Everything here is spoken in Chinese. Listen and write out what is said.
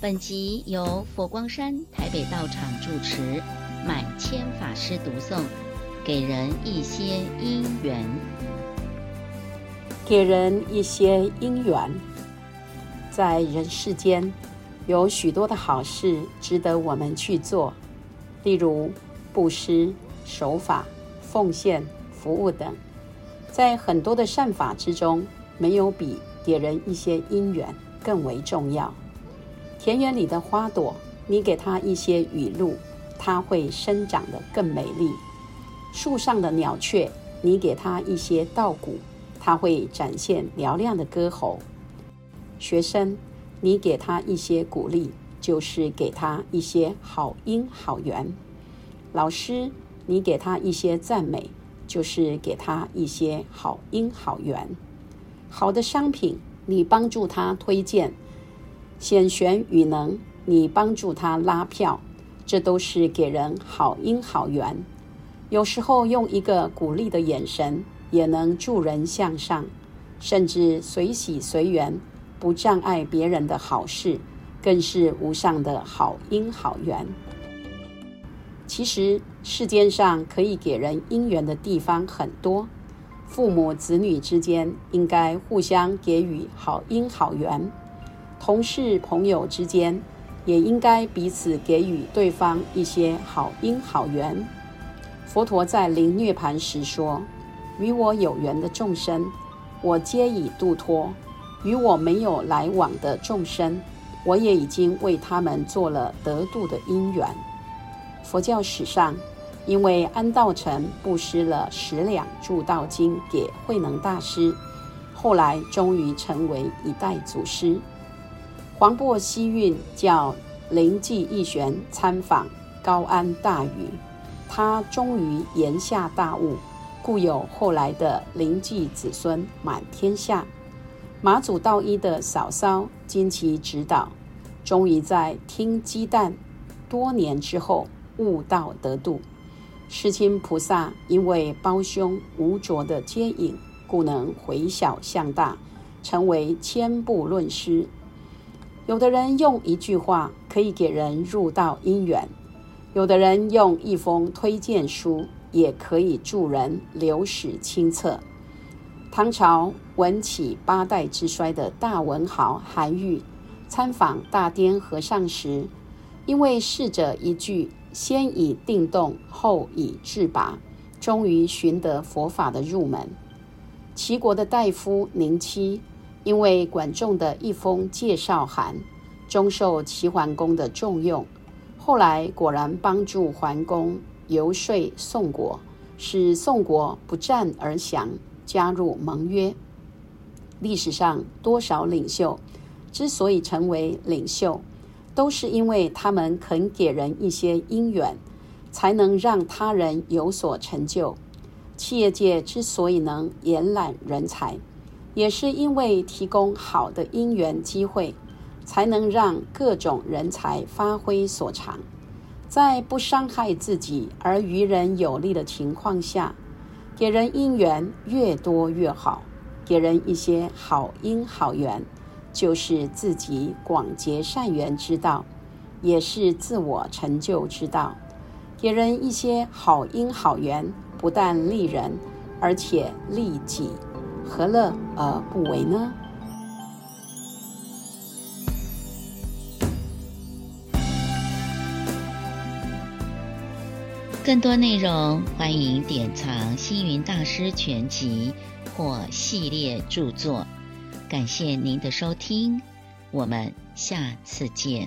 本集由佛光山台北道场住持满谦法师读诵，给人一些因缘，给人一些因缘，在人世间有许多的好事值得我们去做，例如布施、守法、奉献、服务等。在很多的善法之中，没有比给人一些因缘更为重要。田园里的花朵，你给它一些雨露，它会生长得更美丽；树上的鸟雀，你给它一些稻谷，它会展现嘹亮的歌喉。学生，你给他一些鼓励，就是给他一些好因好缘；老师，你给他一些赞美，就是给他一些好因好缘。好的商品，你帮助他推荐。显权与能，你帮助他拉票，这都是给人好因好缘。有时候用一个鼓励的眼神，也能助人向上，甚至随喜随缘，不障碍别人的好事，更是无上的好因好缘。其实世间上可以给人因缘的地方很多，父母子女之间应该互相给予好因好缘。同事朋友之间，也应该彼此给予对方一些好因好缘。佛陀在临涅槃时说：“与我有缘的众生，我皆已度脱；与我没有来往的众生，我也已经为他们做了得度的因缘。”佛教史上，因为安道成布施了十两助道金给慧能大师，后来终于成为一代祖师。黄檗西运叫灵济一玄参访高安大禹，他终于言下大悟，故有后来的灵济子孙满天下。马祖道一的嫂嫂经其指导，终于在听鸡蛋多年之后悟道得度。世亲菩萨因为胞兄无着的接引，故能回小向大，成为千部论师。有的人用一句话可以给人入道因缘，有的人用一封推荐书也可以助人流史清册。唐朝文起八代之衰的大文豪韩愈参访大颠和尚时，因为侍者一句“先以定动，后以致拔”，终于寻得佛法的入门。齐国的大夫宁戚。因为管仲的一封介绍函，终受齐桓公的重用。后来果然帮助桓公游说宋国，使宋国不战而降，加入盟约。历史上多少领袖之所以成为领袖，都是因为他们肯给人一些因缘，才能让他人有所成就。企业界之所以能延揽人才，也是因为提供好的因缘机会，才能让各种人才发挥所长，在不伤害自己而于人有利的情况下，给人因缘越多越好。给人一些好因好缘，就是自己广结善缘之道，也是自我成就之道。给人一些好因好缘，不但利人，而且利己。何乐而不为呢？更多内容，欢迎典藏《星云大师全集》或系列著作。感谢您的收听，我们下次见。